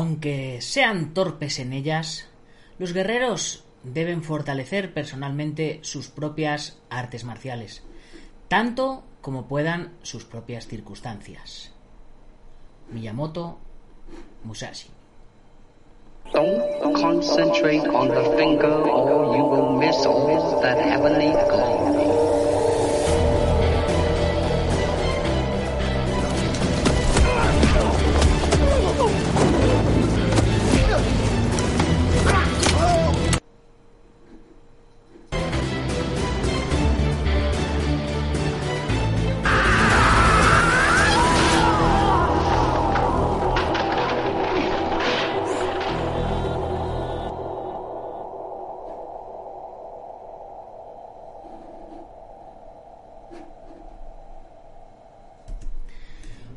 Aunque sean torpes en ellas, los guerreros deben fortalecer personalmente sus propias artes marciales, tanto como puedan sus propias circunstancias. Miyamoto Musashi. Don't concentrate on the finger or you will miss heavenly.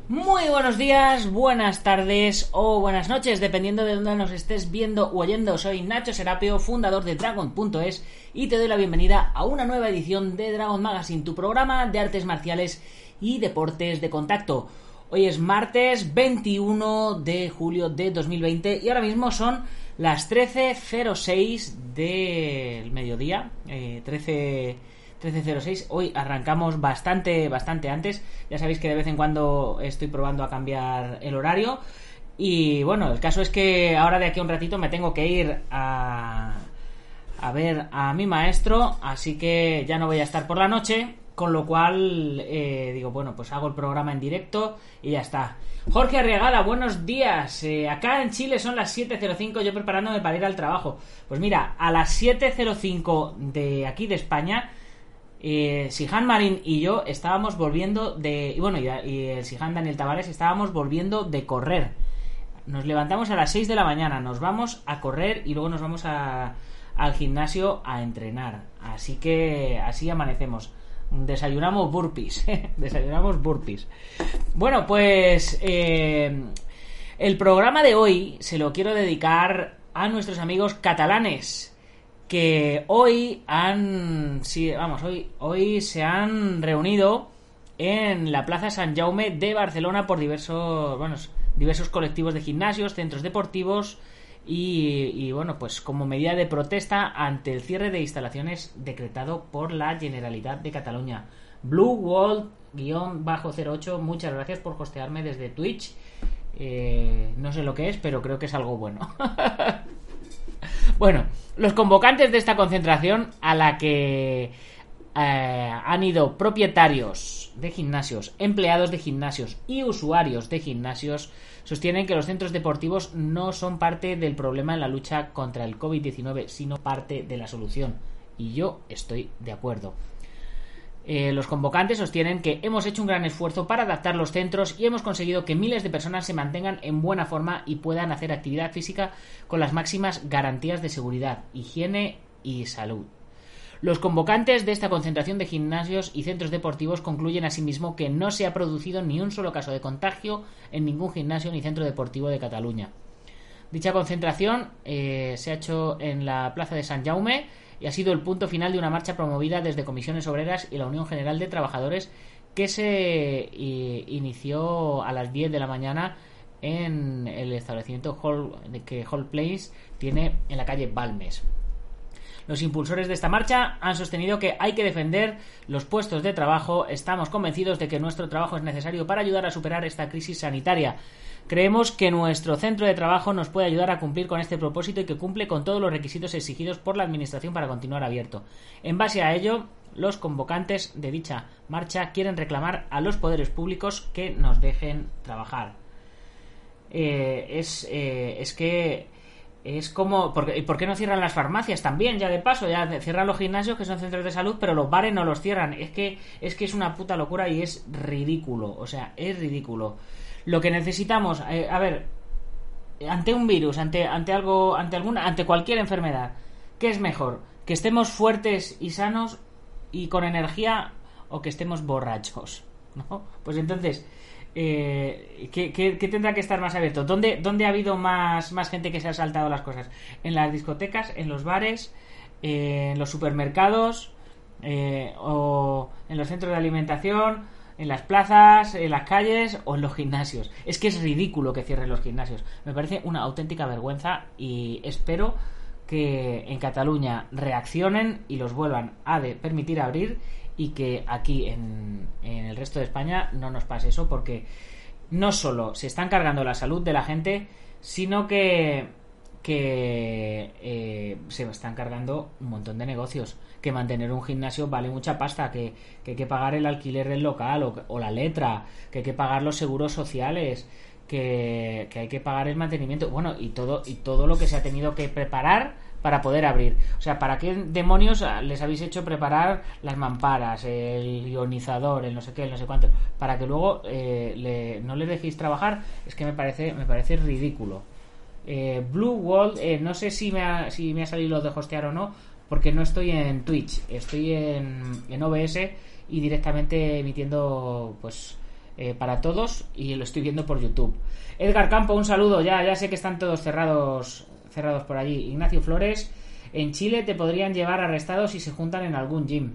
Muy buenos días, buenas tardes o buenas noches, dependiendo de dónde nos estés viendo o oyendo. Soy Nacho Serapio, fundador de Dragon.es y te doy la bienvenida a una nueva edición de Dragon Magazine, tu programa de artes marciales y deportes de contacto. Hoy es martes 21 de julio de 2020 y ahora mismo son las 13.06 del mediodía, eh, 13 13.06. Hoy arrancamos bastante, bastante antes. Ya sabéis que de vez en cuando estoy probando a cambiar el horario. Y bueno, el caso es que ahora de aquí a un ratito me tengo que ir a, a ver a mi maestro. Así que ya no voy a estar por la noche. Con lo cual, eh, digo, bueno, pues hago el programa en directo y ya está. Jorge Arriagada, buenos días. Eh, acá en Chile son las 7.05, yo preparándome para ir al trabajo. Pues mira, a las 7.05 de aquí de España Sihan Marín y yo estábamos volviendo de. Y bueno, y, el Sihan Daniel Tavares estábamos volviendo de correr. Nos levantamos a las 6 de la mañana, nos vamos a correr y luego nos vamos al gimnasio a entrenar. Así que así amanecemos. Desayunamos burpees. Desayunamos burpees. Bueno, pues eh, el programa de hoy se lo quiero dedicar a nuestros amigos catalanes que hoy han sí, vamos, hoy hoy se han reunido en la Plaza San Jaume de Barcelona por diversos, bueno, diversos colectivos de gimnasios, centros deportivos y, bueno, pues como medida de protesta ante el cierre de instalaciones decretado por la Generalitat de Cataluña. Blue Wall-08, muchas gracias por hostearme desde Twitch. Eh, no sé lo que es, pero creo que es algo bueno. Bueno, los convocantes de esta concentración a la que eh, han ido propietarios de gimnasios, empleados de gimnasios y usuarios de gimnasios sostienen que los centros deportivos no son parte del problema en la lucha contra el COVID-19, sino parte de la solución. Y yo estoy de acuerdo. Eh, los convocantes sostienen que hemos hecho un gran esfuerzo para adaptar los centros y hemos conseguido que miles de personas se mantengan en buena forma y puedan hacer actividad física con las máximas garantías de seguridad, higiene y salud. Los convocantes de esta concentración de gimnasios y centros deportivos concluyen asimismo que no se ha producido ni un solo caso de contagio en ningún gimnasio ni centro deportivo de Cataluña. Dicha concentración eh, se ha hecho en la plaza de San Jaume y ha sido el punto final de una marcha promovida desde Comisiones Obreras y la Unión General de Trabajadores que se inició a las 10 de la mañana en el establecimiento que Hall Place tiene en la calle Balmes. Los impulsores de esta marcha han sostenido que hay que defender los puestos de trabajo. Estamos convencidos de que nuestro trabajo es necesario para ayudar a superar esta crisis sanitaria. Creemos que nuestro centro de trabajo nos puede ayudar a cumplir con este propósito y que cumple con todos los requisitos exigidos por la Administración para continuar abierto. En base a ello, los convocantes de dicha marcha quieren reclamar a los poderes públicos que nos dejen trabajar. Eh, es, eh, es que es como. ¿Y por qué no cierran las farmacias también? Ya de paso, ya cierran los gimnasios que son centros de salud, pero los bares no los cierran. Es que es que es una puta locura y es ridículo. O sea, es ridículo. Lo que necesitamos, eh, a ver, ante un virus, ante, ante algo, ante alguna, ante cualquier enfermedad, ¿qué es mejor? ¿Que estemos fuertes y sanos y con energía o que estemos borrachos? ¿No? Pues entonces, eh, ¿qué, qué, tendrá que estar más abierto? ¿Dónde, ¿Dónde, ha habido más, más gente que se ha saltado las cosas? ¿En las discotecas? ¿En los bares? Eh, ¿En los supermercados? Eh, ¿O en los centros de alimentación? En las plazas, en las calles o en los gimnasios. Es que es ridículo que cierren los gimnasios. Me parece una auténtica vergüenza y espero que en Cataluña reaccionen y los vuelvan a permitir abrir y que aquí en, en el resto de España no nos pase eso porque no solo se están cargando la salud de la gente, sino que, que eh, se están cargando un montón de negocios. Que mantener un gimnasio vale mucha pasta, que, que hay que pagar el alquiler del local o, o, la letra, que hay que pagar los seguros sociales, que, que hay que pagar el mantenimiento, bueno, y todo, y todo lo que se ha tenido que preparar para poder abrir. O sea, ¿para qué demonios les habéis hecho preparar las mamparas, el ionizador, el no sé qué, el no sé cuánto? Para que luego eh, le, no les dejéis trabajar, es que me parece, me parece ridículo. Eh, Blue Wall, eh, no sé si me, ha, si me ha salido lo de hostear o no, porque no estoy en Twitch, estoy en, en OBS y directamente emitiendo pues eh, para todos y lo estoy viendo por YouTube. Edgar Campo, un saludo, ya, ya sé que están todos cerrados cerrados por allí. Ignacio Flores, en Chile te podrían llevar arrestados si se juntan en algún gym.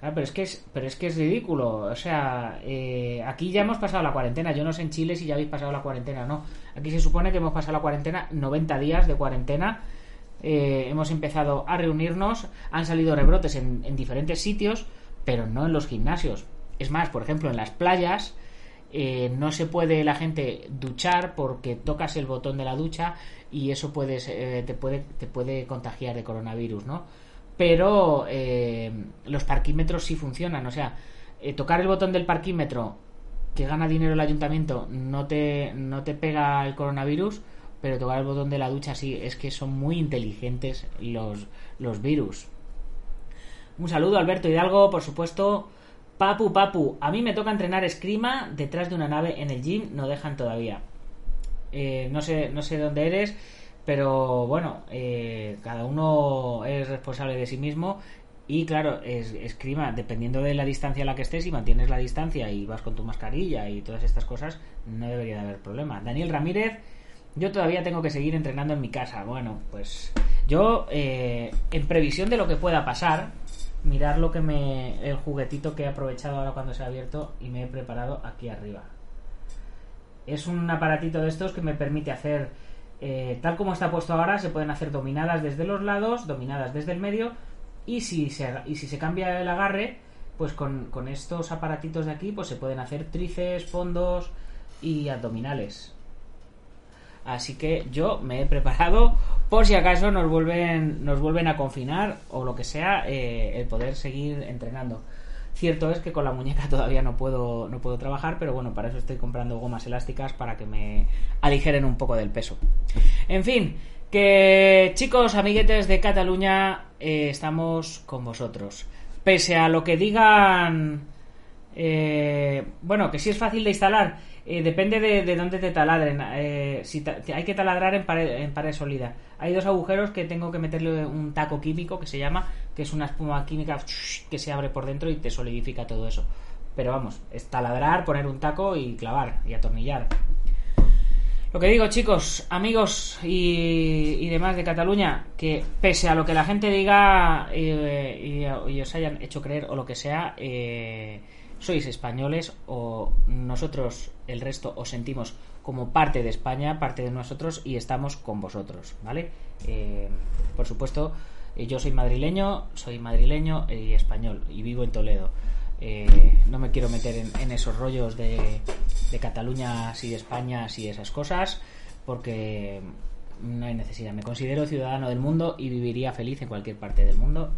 Claro, pero es que es, pero es que es ridículo. O sea, eh, aquí ya hemos pasado la cuarentena. Yo no sé en Chile si ya habéis pasado la cuarentena o no. Aquí se supone que hemos pasado la cuarentena, 90 días de cuarentena. Eh, hemos empezado a reunirnos, han salido rebrotes en, en diferentes sitios, pero no en los gimnasios. Es más, por ejemplo, en las playas eh, no se puede la gente duchar porque tocas el botón de la ducha y eso puede, eh, te, puede, te puede contagiar de coronavirus, ¿no? Pero eh, los parquímetros sí funcionan, o sea, eh, tocar el botón del parquímetro que gana dinero el ayuntamiento no te, no te pega el coronavirus, pero tocar el botón de la ducha sí, es que son muy inteligentes los, los virus. Un saludo Alberto Hidalgo, por supuesto. Papu, papu, a mí me toca entrenar escrima detrás de una nave en el gym, no dejan todavía. Eh, no sé no sé dónde eres pero bueno eh, cada uno es responsable de sí mismo y claro es, escrima dependiendo de la distancia a la que estés y mantienes la distancia y vas con tu mascarilla y todas estas cosas no debería de haber problema. Daniel Ramírez yo todavía tengo que seguir entrenando en mi casa. Bueno pues yo eh, en previsión de lo que pueda pasar mirar lo que me el juguetito que he aprovechado ahora cuando se ha abierto y me he preparado aquí arriba. Es un aparatito de estos que me permite hacer, eh, tal como está puesto ahora, se pueden hacer dominadas desde los lados, dominadas desde el medio, y si se, y si se cambia el agarre, pues con, con estos aparatitos de aquí, pues se pueden hacer tríceps, fondos y abdominales. Así que yo me he preparado por si acaso nos vuelven, nos vuelven a confinar o lo que sea, eh, el poder seguir entrenando. Cierto es que con la muñeca todavía no puedo, no puedo trabajar, pero bueno, para eso estoy comprando gomas elásticas para que me aligeren un poco del peso. En fin, que chicos, amiguetes de Cataluña, eh, estamos con vosotros. Pese a lo que digan, eh, bueno, que sí es fácil de instalar, eh, depende de, de, dónde te taladren. Eh, si hay que taladrar en pared, en pared sólida. Hay dos agujeros que tengo que meterle un taco químico que se llama, que es una espuma química que se abre por dentro y te solidifica todo eso. Pero vamos, es taladrar, poner un taco y clavar y atornillar. Lo que digo, chicos, amigos y, y demás de Cataluña, que pese a lo que la gente diga eh, y, y, os hayan hecho creer o lo que sea, eh, sois españoles o nosotros, el resto, os sentimos como parte de España, parte de nosotros y estamos con vosotros, ¿vale? Eh, por supuesto, yo soy madrileño, soy madrileño y español y vivo en Toledo. Eh, no me quiero meter en, esos rollos de, de Cataluña, y de España, y esas cosas, porque no hay necesidad. Me considero ciudadano del mundo y viviría feliz en cualquier parte del mundo,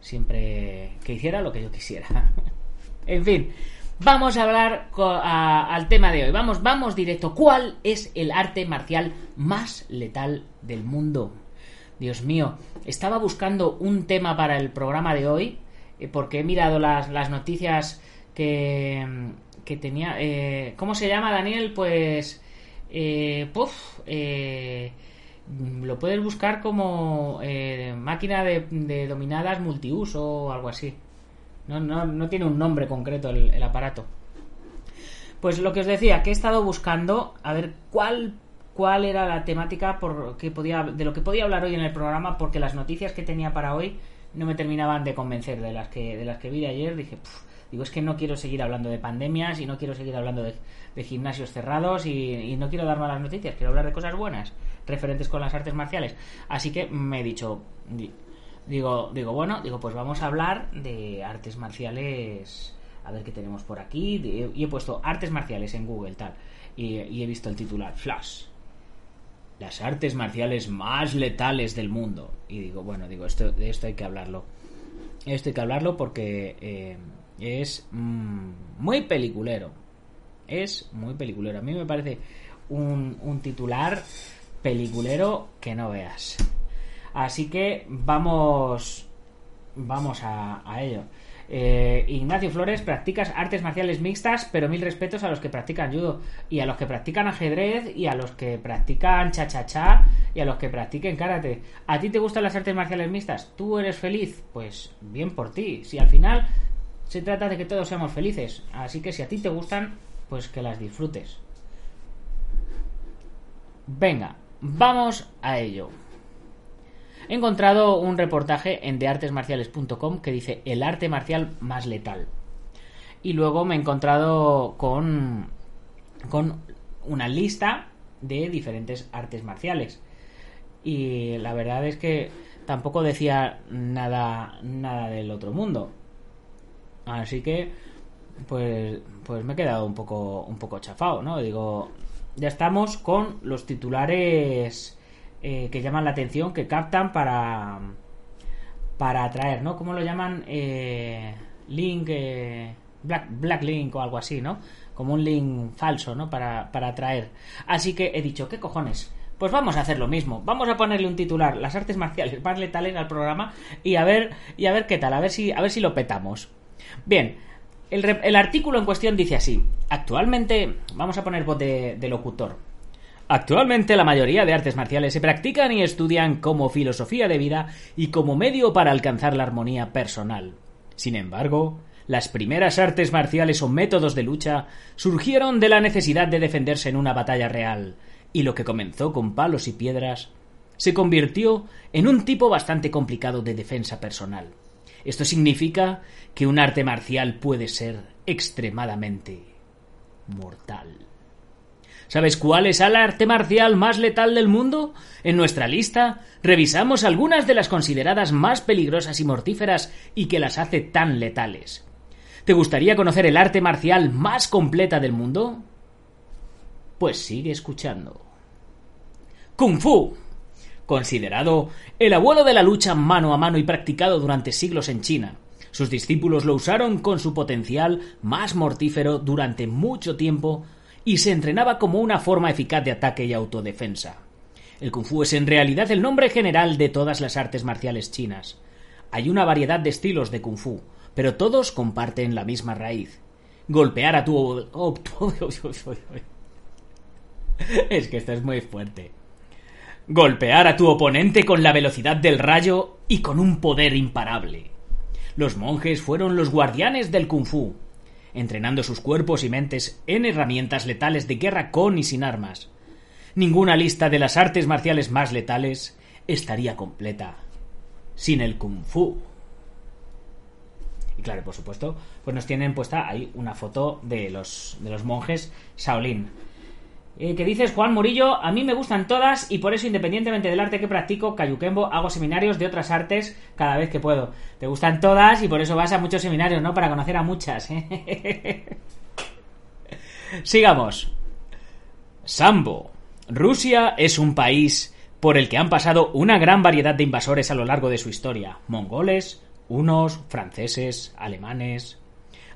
siempre que hiciera lo que yo quisiera. En fin, vamos a hablar a, al tema de hoy. Vamos, vamos directo. ¿Cuál es el arte marcial más letal del mundo? Dios mío, estaba buscando un tema para el programa de hoy eh, porque he mirado las, las noticias que, que tenía. Eh, ¿Cómo se llama, Daniel? Pues. Eh, puff, eh, lo puedes buscar como eh, máquina de, de dominadas multiuso o algo así. No, no, no tiene un nombre concreto el, aparato. Pues lo que os decía, que he estado buscando a ver cuál, cuál era la temática por que podía, de lo que podía hablar hoy en el programa, porque las noticias que tenía para hoy no me terminaban de convencer de las que, de las que vi de ayer. Dije, Digo, es que no quiero seguir hablando de pandemias y no quiero seguir hablando de, gimnasios cerrados y, no quiero dar malas noticias, quiero hablar de cosas buenas referentes con las artes marciales. Así que me he dicho, di- digo, digo, bueno, digo, pues vamos a hablar de artes marciales. A ver qué tenemos por aquí. y he puesto artes marciales en Google, tal. Y, y he visto el titular, Flash. Las artes marciales más letales del mundo. Y digo, bueno, digo, esto, de esto hay que hablarlo. Esto hay que hablarlo porque eh, es mm, muy peliculero. Es muy peliculero. A mí me parece un, un titular peliculero que no veas. Así que vamos. Vamos a, ello. Eh, Ignacio Flores, practicas artes marciales mixtas, pero mil respetos a los que practican judo y a los que practican ajedrez y a los que practican cha-cha-cha y a los que practiquen karate. ¿A ti te gustan las artes marciales mixtas? ¿Tú eres feliz? Pues bien por ti. Si al final se trata de que todos seamos felices. Así que si a ti te gustan, pues que las disfrutes. Venga, vamos a ello. He encontrado un reportaje en deartesmarciales.com que dice el arte marcial más letal. Y luego me he encontrado con, con una lista de diferentes artes marciales. Y la verdad es que tampoco decía nada, nada del otro mundo. Así que, pues, pues me he quedado un poco, un poco chafado, ¿no? Digo, ya estamos con los titulares eh, que llaman la atención, que captan para para atraer, ¿no? ¿Cómo lo llaman? Eh, link, eh, black, black link o algo así, ¿no? Como un link falso, ¿no? Para, para atraer. Así que he dicho, ¿qué cojones? Pues vamos a hacer lo mismo. Vamos a ponerle un titular, las artes marciales más letales al programa y a ver y a ver qué tal, a ver si a ver si lo petamos. Bien, el, el artículo en cuestión dice así: Actualmente, vamos a poner voz de locutor. Actualmente la mayoría de artes marciales se practican y estudian como filosofía de vida y como medio para alcanzar la armonía personal. Sin embargo, las primeras artes marciales o métodos de lucha surgieron de la necesidad de defenderse en una batalla real, y lo que comenzó con palos y piedras se convirtió en un tipo bastante complicado de defensa personal. Esto significa que un arte marcial puede ser extremadamente mortal. ¿Sabes cuál es el arte marcial más letal del mundo? En nuestra lista revisamos algunas de las consideradas más peligrosas y mortíferas y que las hace tan letales. ¿Te gustaría conocer el arte marcial más completa del mundo? Pues sigue escuchando. Kung Fu. Considerado el abuelo de la lucha mano a mano y practicado durante siglos en China. Sus discípulos lo usaron con su potencial más mortífero durante mucho tiempo y se entrenaba como una forma eficaz de ataque y autodefensa. El kung fu es en realidad el nombre general de todas las artes marciales chinas. Hay una variedad de estilos de kung fu, pero todos comparten la misma raíz. Golpear a tu... es que esto es muy fuerte. Golpear a tu oponente con la velocidad del rayo y con un poder imparable. Los monjes fueron los guardianes del kung fu, entrenando sus cuerpos y mentes en herramientas letales de guerra con y sin armas. Ninguna lista de las artes marciales más letales estaría completa sin el kung fu. Y claro, por supuesto, pues nos tienen puesta ahí una foto de los, de los monjes Shaolin. Eh, que dices, Juan Murillo, a mí me gustan todas y por eso, independientemente del arte que practico, Cayuquembo, hago seminarios de otras artes cada vez que puedo. Te gustan todas y por eso vas a muchos seminarios, ¿no? Para conocer a muchas. ¿eh? Sigamos. Sambo. Rusia es un país por el que han pasado una gran variedad de invasores a lo largo de su historia. Mongoles, unos, franceses, alemanes.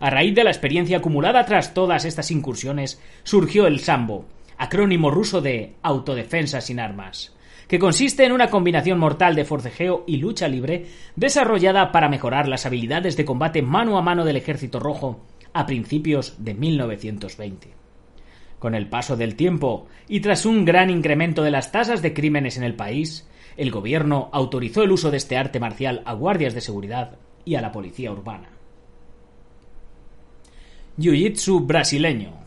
A raíz de la experiencia acumulada tras todas estas incursiones, surgió el Sambo, acrónimo ruso de autodefensa sin armas, que consiste en una combinación mortal de forcejeo y lucha libre desarrollada para mejorar las habilidades de combate mano a mano del Ejército Rojo a principios de 1920. Con el paso del tiempo y tras un gran incremento de las tasas de crímenes en el país, el gobierno autorizó el uso de este arte marcial a guardias de seguridad y a la policía urbana. Jiu-Jitsu brasileño.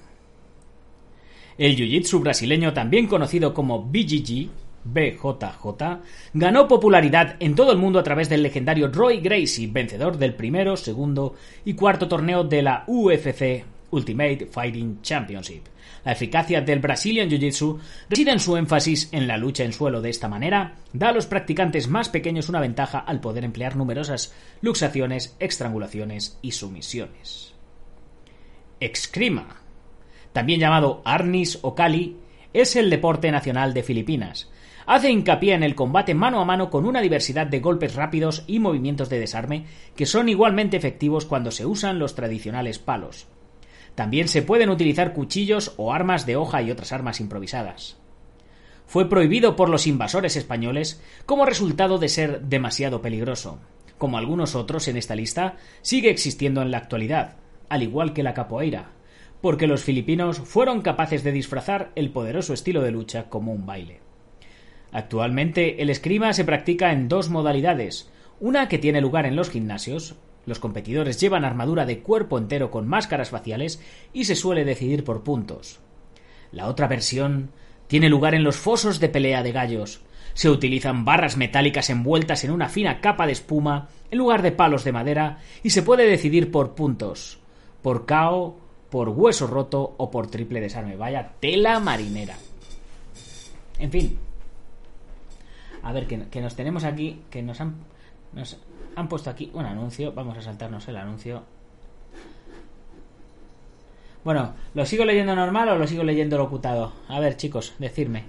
El Jiu-Jitsu brasileño, también conocido como BJJ, ganó popularidad en todo el mundo a través del legendario Roy Gracie, vencedor del primero, segundo y cuarto torneo de la UFC Ultimate Fighting Championship. La eficacia del Brazilian Jiu-Jitsu reside en su énfasis en la lucha en suelo. De esta manera, da a los practicantes más pequeños una ventaja al poder emplear numerosas luxaciones, estrangulaciones y sumisiones. Excrima, también llamado Arnis o Kali, es el deporte nacional de Filipinas. Hace hincapié en el combate mano a mano con una diversidad de golpes rápidos y movimientos de desarme que son igualmente efectivos cuando se usan los tradicionales palos. También se pueden utilizar cuchillos o armas de hoja y otras armas improvisadas. Fue prohibido por los invasores españoles como resultado de ser demasiado peligroso. Como algunos otros en esta lista, sigue existiendo en la actualidad, al igual que la capoeira, porque los filipinos fueron capaces de disfrazar el poderoso estilo de lucha como un baile. Actualmente el escrima se practica en dos modalidades, una que tiene lugar en los gimnasios, los competidores llevan armadura de cuerpo entero con máscaras faciales y se suele decidir por puntos. La otra versión tiene lugar en los fosos de pelea de gallos. Se utilizan barras metálicas envueltas en una fina capa de espuma en lugar de palos de madera y se puede decidir por puntos, por KO, por hueso roto o por triple desarme. Vaya tela marinera. En fin. A ver, que, nos tenemos aquí, que nos han, nos han puesto aquí un anuncio. Vamos a saltarnos el anuncio. Bueno, ¿lo sigo leyendo normal o lo sigo leyendo locutado? A ver, chicos, decidme.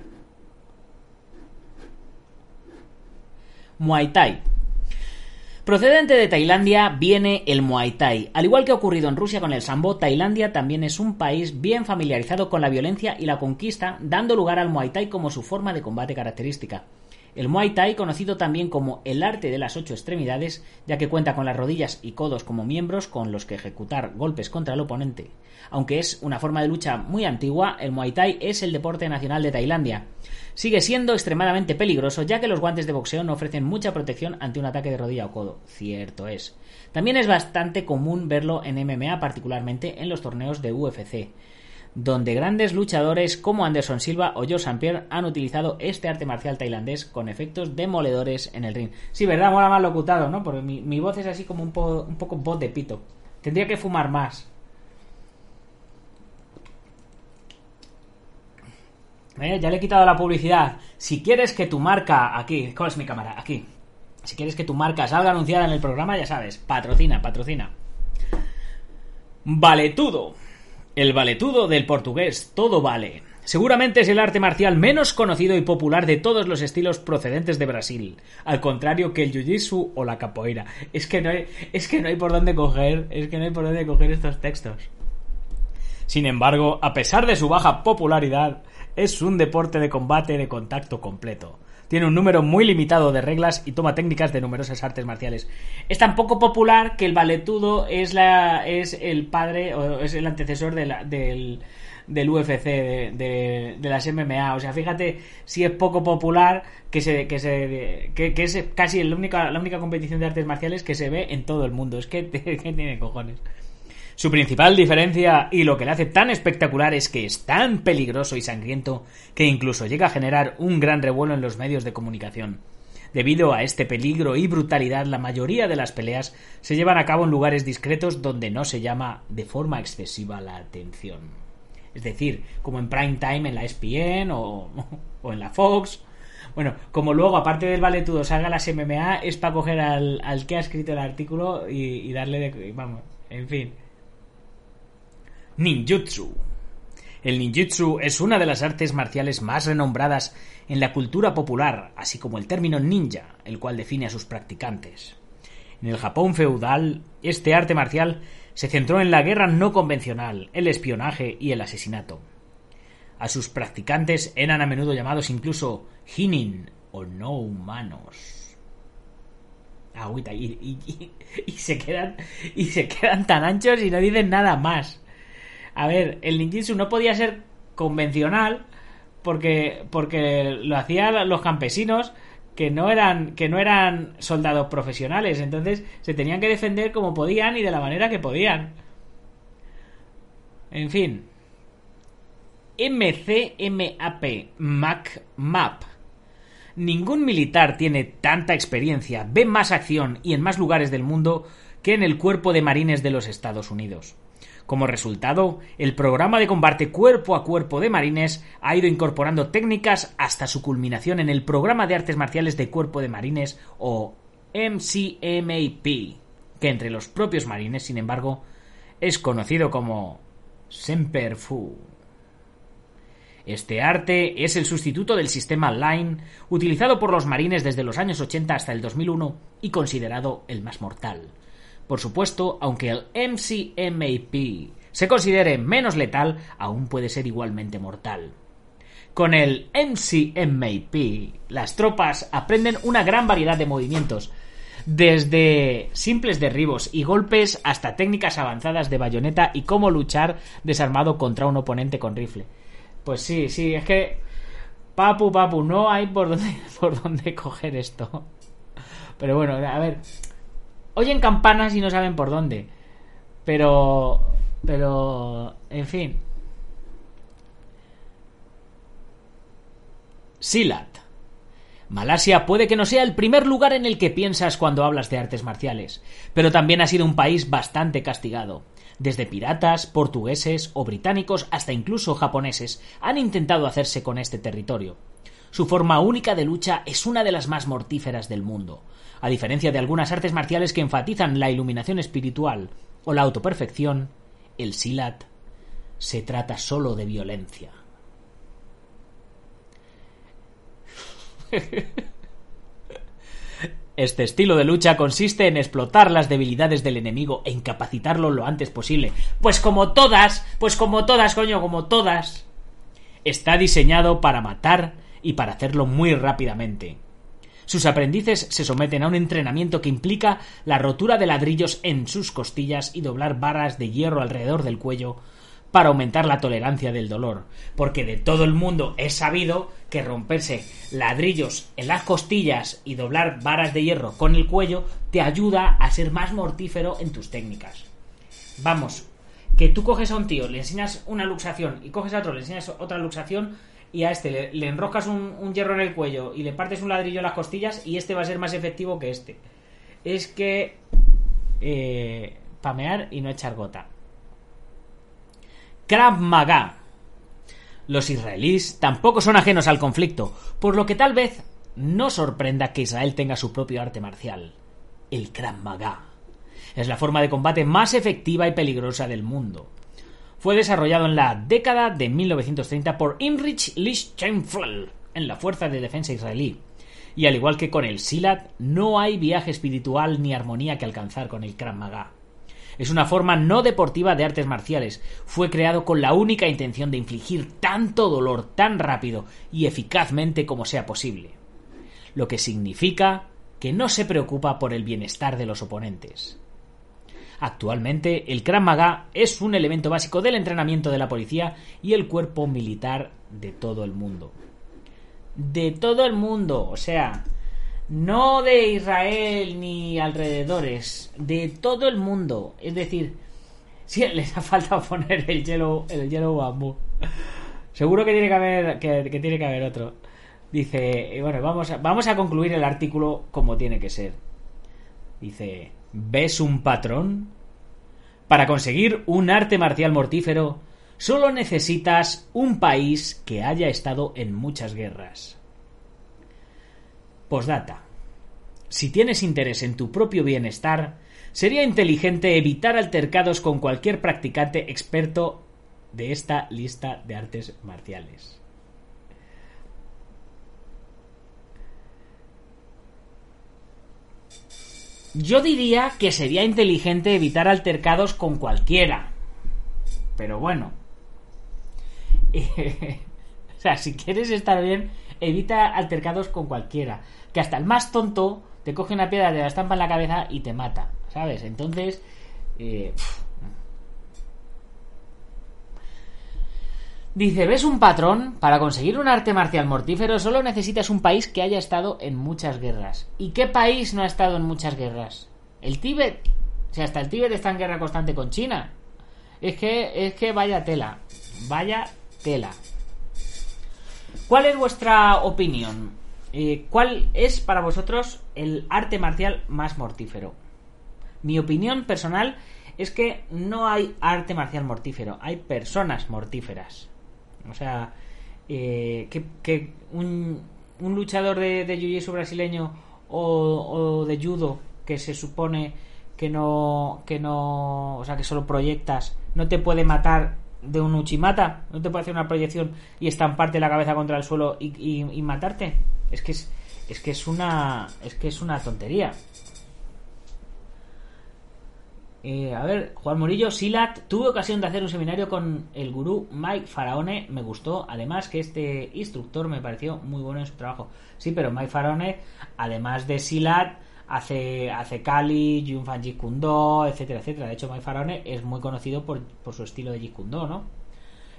Muay Thai. Procedente de Tailandia viene el Muay Thai. Al igual que ha ocurrido en Rusia con el Sambo, Tailandia también es un país bien familiarizado con la violencia y la conquista, dando lugar al Muay Thai como su forma de combate característica. El Muay Thai, conocido también como el arte de las ocho extremidades, ya que cuenta con las rodillas y codos como miembros con los que ejecutar golpes contra el oponente. Aunque es una forma de lucha muy antigua, el Muay Thai es el deporte nacional de Tailandia. Sigue siendo extremadamente peligroso, ya que los guantes de boxeo no ofrecen mucha protección ante un ataque de rodilla o codo. Cierto es. También es bastante común verlo en MMA, particularmente en los torneos de UFC donde grandes luchadores como Anderson Silva o Joe St. Pierre han utilizado este arte marcial tailandés con efectos demoledores en el ring. Sí, verdad, mola más locutado, ¿no? Porque mi, voz es así como un, un poco voz de pito. Tendría que fumar más. Eh, ya le he quitado la publicidad. Si quieres que tu marca. Aquí, ¿cuál es mi cámara? Aquí. Si quieres que tu marca salga anunciada en el programa, ya sabes. Patrocina, patrocina. Valetudo. El valetudo del portugués, todo vale. Seguramente es el arte marcial menos conocido y popular de todos los estilos procedentes de Brasil, al contrario que el jiu-jitsu o la capoeira. Es que no hay, es que no hay por dónde coger, es que no hay por dónde coger estos textos. Sin embargo, a pesar de su baja popularidad, es un deporte de combate de contacto completo. Tiene un número muy limitado de reglas y toma técnicas de numerosas artes marciales. Es tan poco popular que el valetudo es, la, es el padre o es el antecesor de la, del, del UFC, de, de, las MMA. O sea, fíjate si es poco popular que se, que se que, es casi la única, la única competición de artes marciales que se ve en todo el mundo. Es que, que tiene cojones. Su principal diferencia y lo que le hace tan espectacular es que es tan peligroso y sangriento que incluso llega a generar un gran revuelo en los medios de comunicación. Debido a este peligro y brutalidad, la mayoría de las peleas se llevan a cabo en lugares discretos donde no se llama de forma excesiva la atención. Es decir, como en prime time en la ESPN o, en la Fox. Bueno, como luego, aparte del valetudo, salga las MMA, es para coger al, al que ha escrito el artículo y, y darle de... Vamos, en fin. Ninjutsu. El ninjutsu es una de las artes marciales más renombradas en la cultura popular, así como el término ninja, el cual define a sus practicantes. En el Japón feudal, este arte marcial se centró en la guerra no convencional, el espionaje y el asesinato. A sus practicantes eran a menudo llamados incluso hinin o no humanos. Agüita, y, y, se quedan, y se quedan tan anchos y no dicen nada más. A ver, el ninjutsu no podía ser convencional porque, porque lo hacían los campesinos que no eran que no eran soldados profesionales, entonces se tenían que defender como podían y de la manera que podían. En fin. MCMAP, Mac Map. ningún militar tiene tanta experiencia, ve más acción y en más lugares del mundo que en el Cuerpo de Marines de los Estados Unidos. Como resultado, el programa de combate cuerpo a cuerpo de marines ha ido incorporando técnicas hasta su culminación en el programa de artes marciales de cuerpo de marines o MCMAP, que entre los propios marines, sin embargo, es conocido como Semper Fu. Este arte es el sustituto del sistema Line utilizado por los marines desde los años 80 hasta el 2001 y considerado el más mortal. Por supuesto, aunque el MCMAP se considere menos letal, aún puede ser igualmente mortal. Con el MCMAP, las tropas aprenden una gran variedad de movimientos, desde simples derribos y golpes hasta técnicas avanzadas de bayoneta y cómo luchar desarmado contra un oponente con rifle. Pues sí, sí, es que papu, papu, no hay por dónde, por dónde coger esto. Pero bueno, a ver, oyen campanas y no saben por dónde. Pero, pero, en fin. Silat. Malasia puede que no sea el primer lugar en el que piensas cuando hablas de artes marciales, pero también ha sido un país bastante castigado. Desde piratas, portugueses o británicos hasta incluso japoneses han intentado hacerse con este territorio. Su forma única de lucha es una de las más mortíferas del mundo. A diferencia de algunas artes marciales que enfatizan la iluminación espiritual o la autoperfección, el Silat se trata solo de violencia. Este estilo de lucha consiste en explotar las debilidades del enemigo e incapacitarlo lo antes posible. Pues como todas, pues como todas, coño, como todas. Está diseñado para matar y para hacerlo muy rápidamente. Sus aprendices se someten a un entrenamiento que implica la rotura de ladrillos en sus costillas y doblar barras de hierro alrededor del cuello para aumentar la tolerancia del dolor, porque de todo el mundo es sabido que romperse ladrillos en las costillas y doblar varas de hierro con el cuello te ayuda a ser más mortífero en tus técnicas. Vamos, que tú coges a un tío, le enseñas una luxación y coges a otro, le enseñas otra luxación y a este le, enroscas un, hierro en el cuello y le partes un ladrillo en las costillas y este va a ser más efectivo que este. Es que... Eh, pamear y no echar gota. Krav Maga. Los israelíes tampoco son ajenos al conflicto, por lo que tal vez no sorprenda que Israel tenga su propio arte marcial, el Krav Maga. Es la forma de combate más efectiva y peligrosa del mundo. Fue desarrollado en la década de 1930 por Imrich Lichtenfeld en la Fuerza de Defensa israelí. Y al igual que con el Silat, no hay viaje espiritual ni armonía que alcanzar con el Krav Maga. Es una forma no deportiva de artes marciales. Fue creado con la única intención de infligir tanto dolor tan rápido y eficazmente como sea posible. Lo que significa que no se preocupa por el bienestar de los oponentes. Actualmente, el Krav Maga es un elemento básico del entrenamiento de la policía y el cuerpo militar de todo el mundo. De todo el mundo, o sea, no de Israel ni alrededores, de todo el mundo. Es decir, si les ha faltado poner el hielo, el hielo bambú. Seguro que tiene que haber, que, tiene que haber otro. Dice, bueno, vamos a, vamos a concluir el artículo como tiene que ser. Dice, ¿ves un patrón? Para conseguir un arte marcial mortífero, solo necesitas un país que haya estado en muchas guerras. Postdata. Si tienes interés en tu propio bienestar, sería inteligente evitar altercados con cualquier practicante experto de esta lista de artes marciales. Yo diría que sería inteligente evitar altercados con cualquiera. Pero bueno. o sea, si quieres estar bien, evita altercados con cualquiera. Que hasta el más tonto te coge una piedra, te la estampa en la cabeza y te mata. ¿Sabes? Entonces. Eh, Dice, ¿ves un patrón? Para conseguir un arte marcial mortífero solo necesitas un país que haya estado en muchas guerras. ¿Y qué país no ha estado en muchas guerras? El Tíbet. O sea, hasta el Tíbet está en guerra constante con China. Es que, es que vaya tela. Vaya tela. ¿Cuál es vuestra opinión? eh, ¿cuál es para vosotros el arte marcial más mortífero? Mi opinión personal es que no hay arte marcial mortífero, hay personas mortíferas. O sea, eh, que, un, un, luchador de, de jiu-jitsu brasileño o, o de judo que se supone que no que no o sea que solo proyectas no te puede matar de un uchimata no te puede hacer una proyección y estamparte la cabeza contra el suelo y, y, matarte es que es, es que es una es que es una tontería eh, a ver, Juan Murillo, Silat, tuve ocasión de hacer un seminario con el gurú Mike Faraone, me gustó, además que este instructor me pareció muy bueno en su trabajo. Sí, pero Mike Faraone, además de Silat, hace, hace Kali, Jun Fan Jeet etcétera, etcétera. De hecho, Mike Faraone es muy conocido por, su estilo de Jeet ¿no?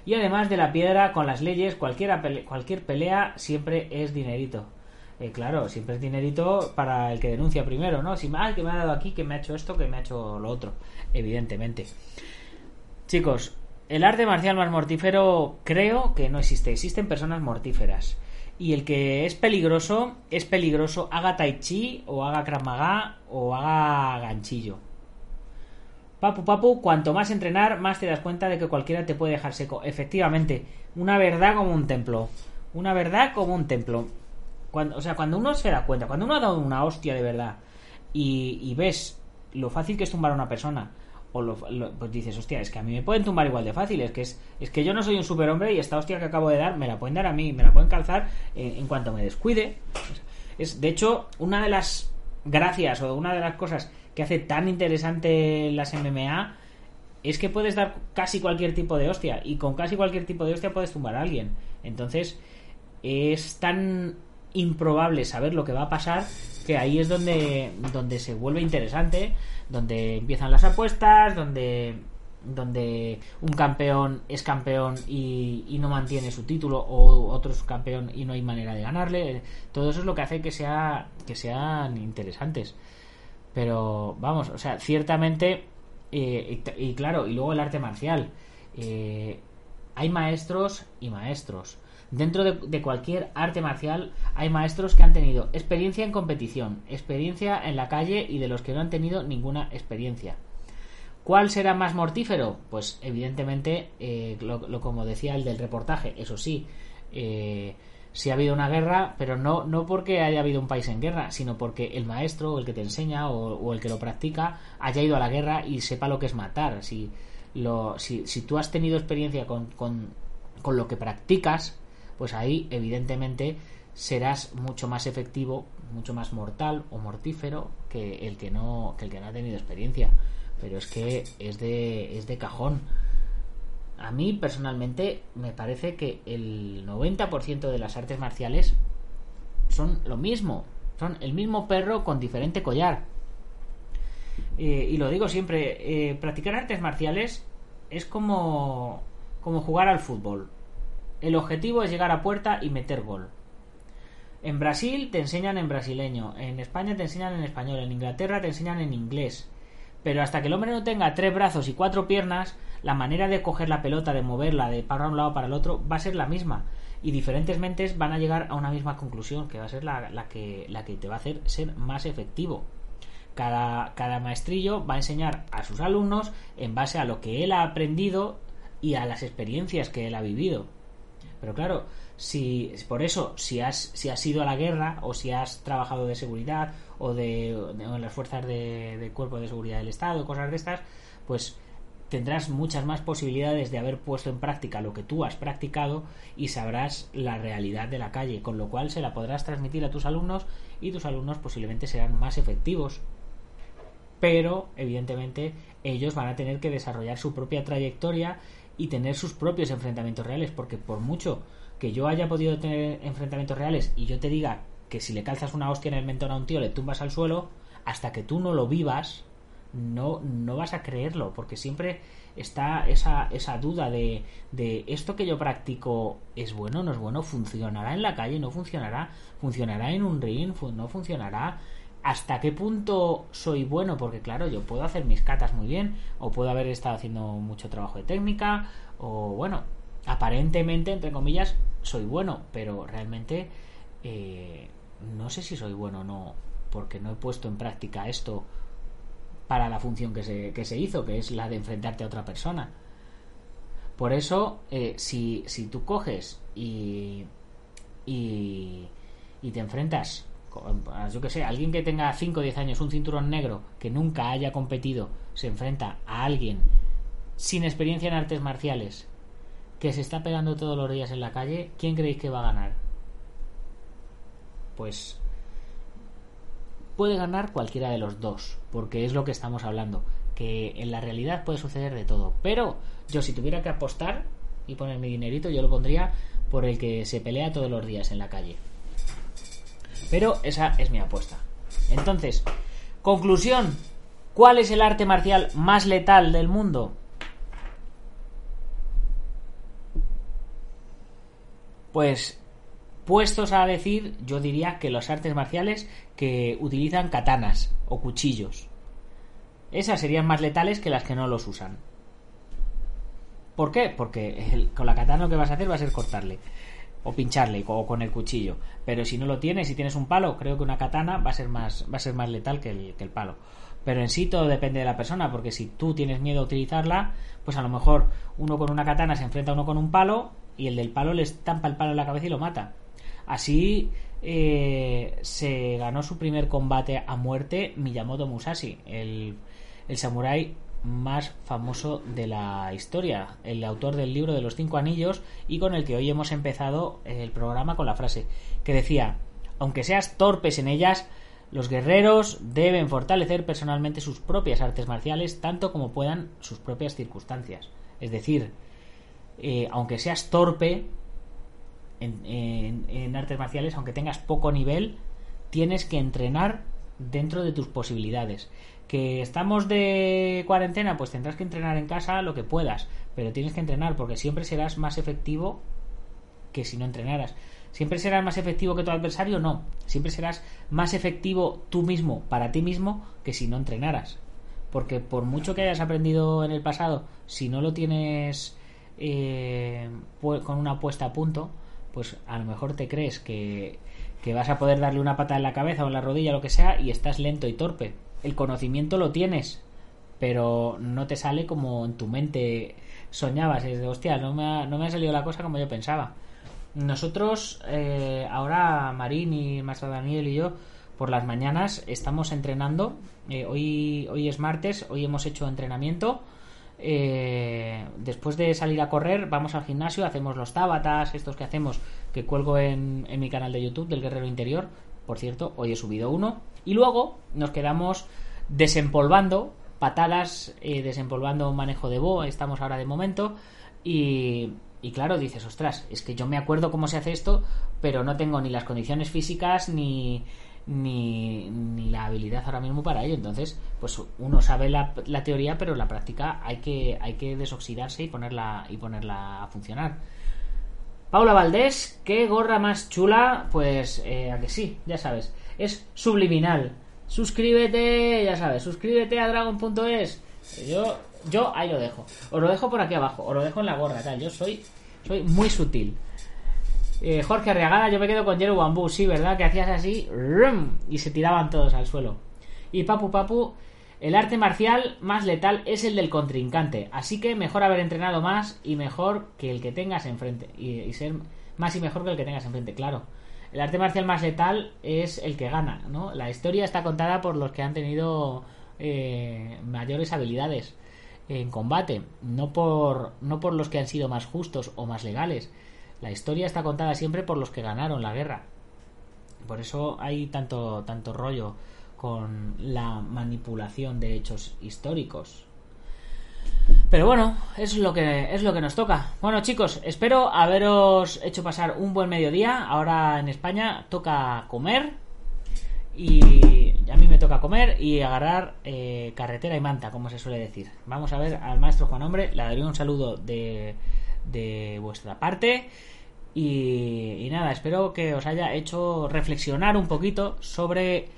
Y además de la piedra, con las leyes, cualquier pelea siempre es dinerito. Eh, claro, siempre es dinerito para el que denuncia primero, ¿no? Si mal que me ha dado aquí, que me ha hecho esto, que me ha hecho lo otro, evidentemente. Chicos, el arte marcial más mortífero creo que no existe. Existen personas mortíferas. Y el que es peligroso, es peligroso, haga tai chi, o haga krav o haga ganchillo. Papu, papu, cuanto más entrenar, más te das cuenta de que cualquiera te puede dejar seco. Efectivamente, una verdad como un templo. Una verdad como un templo o sea, cuando uno se da cuenta, cuando uno ha dado una hostia de verdad y, ves lo fácil que es tumbar a una persona, o lo, pues dices, hostia, es que a mí me pueden tumbar igual de fácil, es que es, es que yo no soy un superhombre y esta hostia que acabo de dar me la pueden dar a mí, me la pueden calzar en, cuanto me descuide. Es, de hecho, una de las gracias o una de las cosas que hace tan interesante las MMA es que puedes dar casi cualquier tipo de hostia y con casi cualquier tipo de hostia puedes tumbar a alguien. Entonces, es tan improbable saber lo que va a pasar que ahí es donde, donde se vuelve interesante, donde empiezan las apuestas, donde donde un campeón es campeón y, no mantiene su título o otro es campeón y no hay manera de ganarle. Todo eso es lo que hace que sea que sean interesantes. Pero vamos o sea ciertamente eh, y, claro y luego el arte marcial. Eh, hay maestros y maestros Dentro de, cualquier arte marcial hay maestros que han tenido experiencia en competición, experiencia en la calle y de los que no han tenido ninguna experiencia. ¿Cuál será más mortífero? Pues evidentemente, eh, lo, como decía el del reportaje, eso sí, eh, si ha habido una guerra, pero no, no porque haya habido un país en guerra, sino porque el maestro, o el que te enseña, o, el que lo practica, haya ido a la guerra y sepa lo que es matar. Si, lo, si, si tú has tenido experiencia con, con, con lo que practicas, pues ahí evidentemente serás mucho más efectivo, mucho más mortal o mortífero que el que no, que el que no ha tenido experiencia. Pero es que es de, es de cajón. A mí personalmente me parece que el 90% de las artes marciales son lo mismo. Son el mismo perro con diferente collar. Eh, y lo digo siempre, eh, practicar artes marciales es como, como jugar al fútbol. El objetivo es llegar a puerta y meter gol. En Brasil te enseñan en brasileño, en España te enseñan en español, en Inglaterra te enseñan en inglés. Pero hasta que el hombre no tenga tres brazos y cuatro piernas, la manera de coger la pelota, de moverla de para un lado para el otro, va a ser la misma. Y diferentes mentes van a llegar a una misma conclusión, que va a ser la, que, la que te va a hacer ser más efectivo. Cada, cada maestrillo va a enseñar a sus alumnos en base a lo que él ha aprendido y a las experiencias que él ha vivido. Pero claro, si por eso, si has, si has ido a la guerra o si has trabajado de seguridad o de, en las fuerzas de, cuerpo de seguridad del Estado, cosas de estas, pues tendrás muchas más posibilidades de haber puesto en práctica lo que tú has practicado y sabrás la realidad de la calle, con lo cual se la podrás transmitir a tus alumnos y tus alumnos posiblemente serán más efectivos. Pero, evidentemente, ellos van a tener que desarrollar su propia trayectoria y tener sus propios enfrentamientos reales, porque por mucho que yo haya podido tener enfrentamientos reales y yo te diga que si le calzas una hostia en el mentón a un tío le tumbas al suelo, hasta que tú no lo vivas, no, no vas a creerlo, porque siempre está esa, esa duda de, de esto que yo practico es bueno, no es bueno, funcionará en la calle, no funcionará, funcionará en un ring, no funcionará hasta qué punto soy bueno, porque claro, yo puedo hacer mis catas muy bien, o puedo haber estado haciendo mucho trabajo de técnica, o bueno, aparentemente, entre comillas, soy bueno, pero realmente eh, no sé si soy bueno o no, porque no he puesto en práctica esto para la función que se, que se hizo, que es la de enfrentarte a otra persona. Por eso, eh, si, si tú coges y, y, te enfrentas, yo que sé, alguien que tenga 5 o 10 años, un cinturón negro, que nunca haya competido, se enfrenta a alguien sin experiencia en artes marciales, que se está pegando todos los días en la calle, ¿quién creéis que va a ganar? Pues puede ganar cualquiera de los dos, porque es lo que estamos hablando, que en la realidad puede suceder de todo. Pero yo si tuviera que apostar y poner mi dinerito, yo lo pondría por el que se pelea todos los días en la calle. Pero esa es mi apuesta. Entonces, conclusión, ¿cuál es el arte marcial más letal del mundo? Pues puestos a decir, yo diría que los artes marciales que utilizan katanas o cuchillos. Esas serían más letales que las que no los usan. ¿Por qué? Porque con la katana lo que vas a hacer va a ser cortarle o pincharle o con el cuchillo. Pero si no lo tienes, si tienes un palo, creo que una katana va a ser más, va a ser más letal que el, que el palo. Pero en sí todo depende de la persona, porque si tú tienes miedo a utilizarla, pues a lo mejor uno con una katana se enfrenta a uno con un palo y el del palo le estampa el palo en la cabeza y lo mata. Así eh, se ganó su primer combate a muerte Miyamoto Musashi, el, el samurái más famoso de la historia, el autor del libro de los cinco anillos y con el que hoy hemos empezado el programa con la frase que decía, aunque seas torpes en ellas, los guerreros deben fortalecer personalmente sus propias artes marciales tanto como puedan sus propias circunstancias. Es decir, eh, aunque seas torpe, en, artes marciales, aunque tengas poco nivel, tienes que entrenar dentro de tus posibilidades. Que estamos de cuarentena, pues tendrás que entrenar en casa lo que puedas, pero tienes que entrenar porque siempre serás más efectivo que si no entrenaras. ¿Siempre serás más efectivo que tu adversario? No. Siempre serás más efectivo tú mismo, para ti mismo, que si no entrenaras. Porque por mucho que hayas aprendido en el pasado, si no lo tienes eh, con una puesta a punto, pues a lo mejor te crees que, vas a poder darle una pata en la cabeza o en la rodilla, lo que sea, y estás lento y torpe. El conocimiento lo tienes, pero no te sale como en tu mente soñabas. Es de, hostia, no me ha, no me ha salido la cosa como yo pensaba. Nosotros, eh, ahora Marín y Maestro Daniel y yo, por las mañanas estamos entrenando. Eh, hoy, hoy es martes, hoy hemos hecho entrenamiento eh, después de salir a correr, vamos al gimnasio, hacemos los tabatas, estos que hacemos, que cuelgo en, mi canal de YouTube del Guerrero Interior. Por cierto, hoy he subido uno. Y luego nos quedamos desempolvando patadas, eh, desempolvando un manejo de bo, estamos ahora de momento. Y, y claro, dices, ostras, es que yo me acuerdo cómo se hace esto, pero no tengo ni las condiciones físicas ni, ni, ni, la habilidad ahora mismo para ello. Entonces, pues uno sabe la, la, teoría, pero la práctica hay que, hay que desoxidarse y ponerla, y ponerla a funcionar. Paula Valdés, qué gorra más chula, pues eh, a que sí, ya sabes, es subliminal. Suscríbete, ya sabes, suscríbete a dragon.es. Yo, yo ahí lo dejo. Os lo dejo por aquí abajo, os lo dejo en la gorra, tal. Yo soy, soy muy sutil. Eh, Jorge Arriagada, yo me quedo con Jero Bambú, sí, ¿verdad? Que hacías así y se tiraban todos al suelo. Y Papu Papu, el arte marcial más letal es el del contrincante, así que mejor haber entrenado más y mejor que el que tengas enfrente. Y, ser más y mejor que el que tengas enfrente, claro. El arte marcial más letal es el que gana, ¿no? La historia está contada por los que han tenido eh, mayores habilidades en combate, no por, no por los que han sido más justos o más legales la historia está contada siempre por los que ganaron la guerra. Por eso hay tanto, tanto rollo con la manipulación de hechos históricos. Pero bueno, es lo que es lo que nos toca. Bueno, chicos, espero haberos hecho pasar un buen mediodía. Ahora en España toca comer y a mí me toca comer y agarrar eh, carretera y manta, como se suele decir. Vamos a ver al maestro Juan Hombre. Le daré un saludo de de vuestra parte. Y, nada, espero que os haya hecho reflexionar un poquito sobre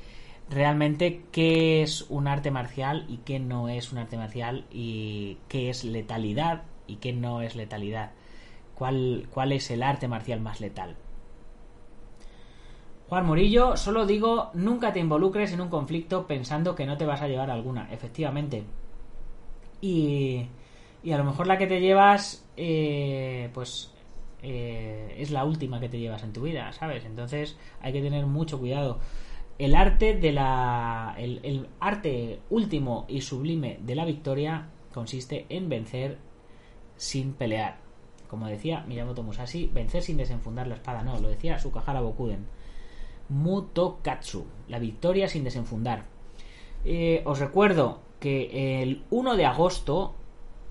realmente qué es un arte marcial y qué no es un arte marcial y qué es letalidad y qué no es letalidad. ¿Cuál, cuál es el arte marcial más letal? Juan Murillo, solo digo, nunca te involucres en un conflicto pensando que no te vas a llevar alguna, efectivamente. Y, y a lo mejor la que te llevas, eh, pues eh, es la última que te llevas en tu vida, ¿sabes? Entonces hay que tener mucho cuidado. El arte de la. El, arte último y sublime de la victoria consiste en vencer sin pelear. Como decía Miyamoto Musashi, vencer sin desenfundar la espada. No, lo decía Sukahara Bokuden. Mutokatsu, la victoria sin desenfundar. Eh, os recuerdo que el 1 de agosto,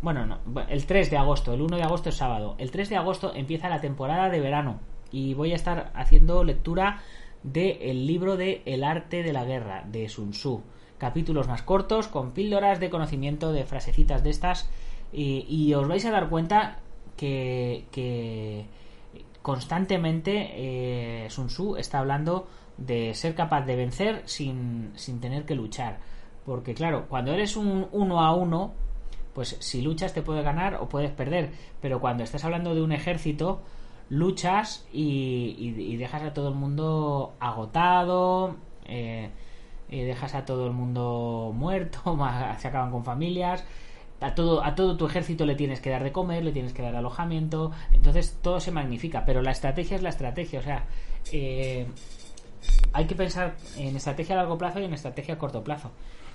bueno, no, el 3 de agosto, el 1 de agosto es sábado, el 3 de agosto empieza la temporada de verano y voy a estar haciendo lectura del libro de El arte de la guerra de Sun Tzu. Capítulos más cortos, con píldoras de conocimiento, de frasecitas de estas, y, y os vais a dar cuenta que, que constantemente eh, Sun Tzu está hablando de ser capaz de vencer sin, sin tener que luchar. Porque claro, cuando eres un uno a uno, pues si luchas te puedes ganar o puedes perder. Pero cuando estás hablando de un ejército, luchas y, y, dejas a todo el mundo agotado, eh, dejas a todo el mundo muerto, se acaban con familias a todo, a todo tu ejército le tienes que dar de comer, le tienes que dar alojamiento, entonces todo se magnifica, pero la estrategia es la estrategia, o sea, eh, hay que pensar en estrategia a largo plazo y en estrategia a corto plazo.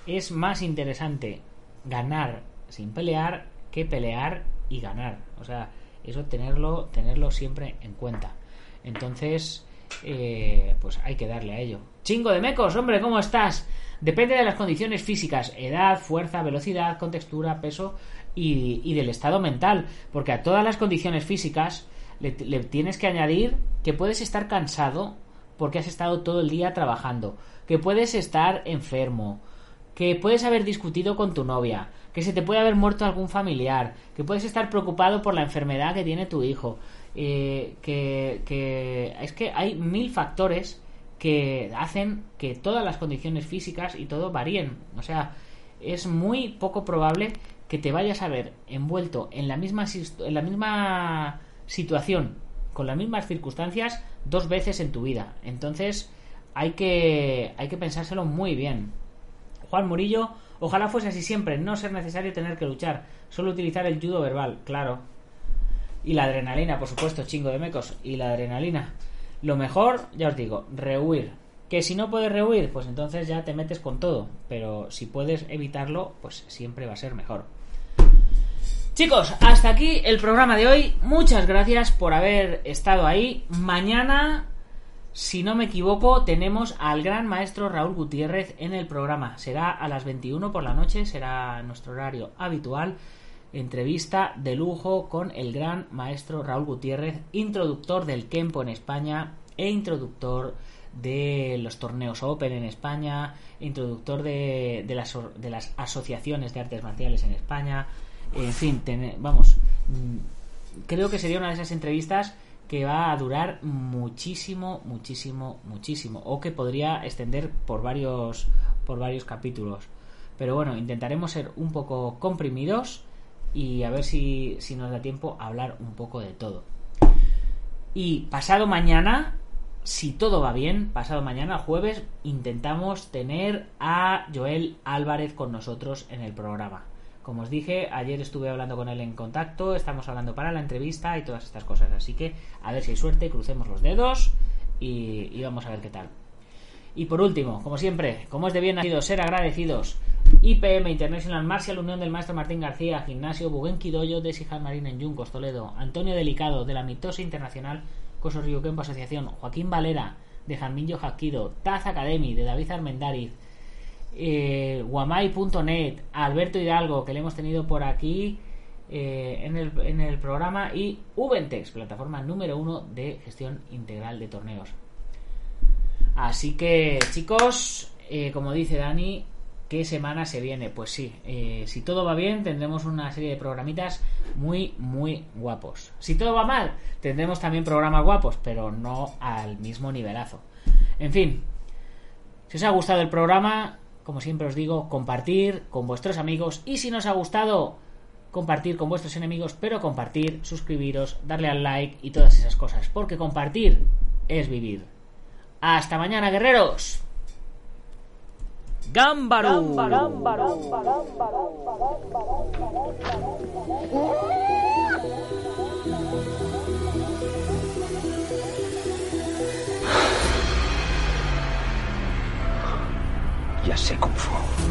Es más interesante ganar sin pelear que pelear y ganar, o sea, eso tenerlo, tenerlo siempre en cuenta. Entonces, eh, pues hay que darle a ello. Chingo de mecos, hombre, ¿cómo estás? Depende de las condiciones físicas, edad, fuerza, velocidad, contextura, peso y, del estado mental. Porque a todas las condiciones físicas le, tienes que añadir que puedes estar cansado porque has estado todo el día trabajando, que puedes estar enfermo, que puedes haber discutido con tu novia, que se te puede haber muerto algún familiar, que puedes estar preocupado por la enfermedad que tiene tu hijo, eh, que, que es que hay mil factores que hacen que todas las condiciones físicas y todo varíen. O sea, es muy poco probable que te vayas a ver envuelto en la misma, en la misma situación, con las mismas circunstancias, dos veces en tu vida. Entonces, hay que, hay que pensárselo muy bien. Juan Murillo, ojalá fuese así siempre, no ser necesario tener que luchar, solo utilizar el judo verbal, claro. Y la adrenalina, por supuesto, chingo de mecos. Y la adrenalina. Lo mejor, ya os digo, rehuir. Que si no puedes rehuir, pues entonces ya te metes con todo. Pero si puedes evitarlo, pues siempre va a ser mejor. Chicos, hasta aquí el programa de hoy. Muchas gracias por haber estado ahí. Mañana, si no me equivoco, tenemos al gran maestro Raúl Gutiérrez en el programa. Será a las 21 por la noche, será nuestro horario habitual entrevista de lujo con el gran maestro Raúl Gutiérrez, introductor del Kempo en España e introductor de los torneos Open en España, introductor de, de, las, asociaciones de artes marciales en España, en fin, vamos, mm, creo que sería una de esas entrevistas que va a durar muchísimo, muchísimo, muchísimo, o que podría extender por varios, por varios capítulos. Pero bueno, intentaremos ser un poco comprimidos y a ver si, si nos da tiempo a hablar un poco de todo. Y pasado mañana, si todo va bien, pasado mañana, jueves, intentamos tener a Joel Álvarez con nosotros en el programa. Como os dije, ayer estuve hablando con él en contacto, estamos hablando para la entrevista y todas estas cosas. Así que a ver si hay suerte, crucemos los dedos y, vamos a ver qué tal. Y por último, como siempre, como es de bien nacido ser agradecidos, IPM International Marcial Unión del Maestro Martín García, Gimnasio Bugenki Doyo de Sijal Marina en Yuncos, Toledo, Antonio Delicado de la Mitosa Internacional, Coso Río Kempo Asociación, Joaquín Valera de Jamillo Jaquido, Taz Academy de David Armendariz, eh, Guamay.net, Alberto Hidalgo, que le hemos tenido por aquí eh, en, el, programa, y Ubentex, plataforma número uno de gestión integral de torneos. Así que, chicos, eh, como dice Dani, ¿qué semana se viene? Pues sí, eh, si todo va bien, tendremos una serie de programitas muy, muy guapos. Si todo va mal, tendremos también programas guapos, pero no al mismo nivelazo. En fin, si os ha gustado el programa, como siempre os digo, compartir con vuestros amigos y si no os ha gustado, compartir con vuestros enemigos, pero compartir, suscribiros, darle al like y todas esas cosas, porque compartir es vivir. Hasta mañana, guerreros. ¡Gámbaro! Ya sé Kung Fu.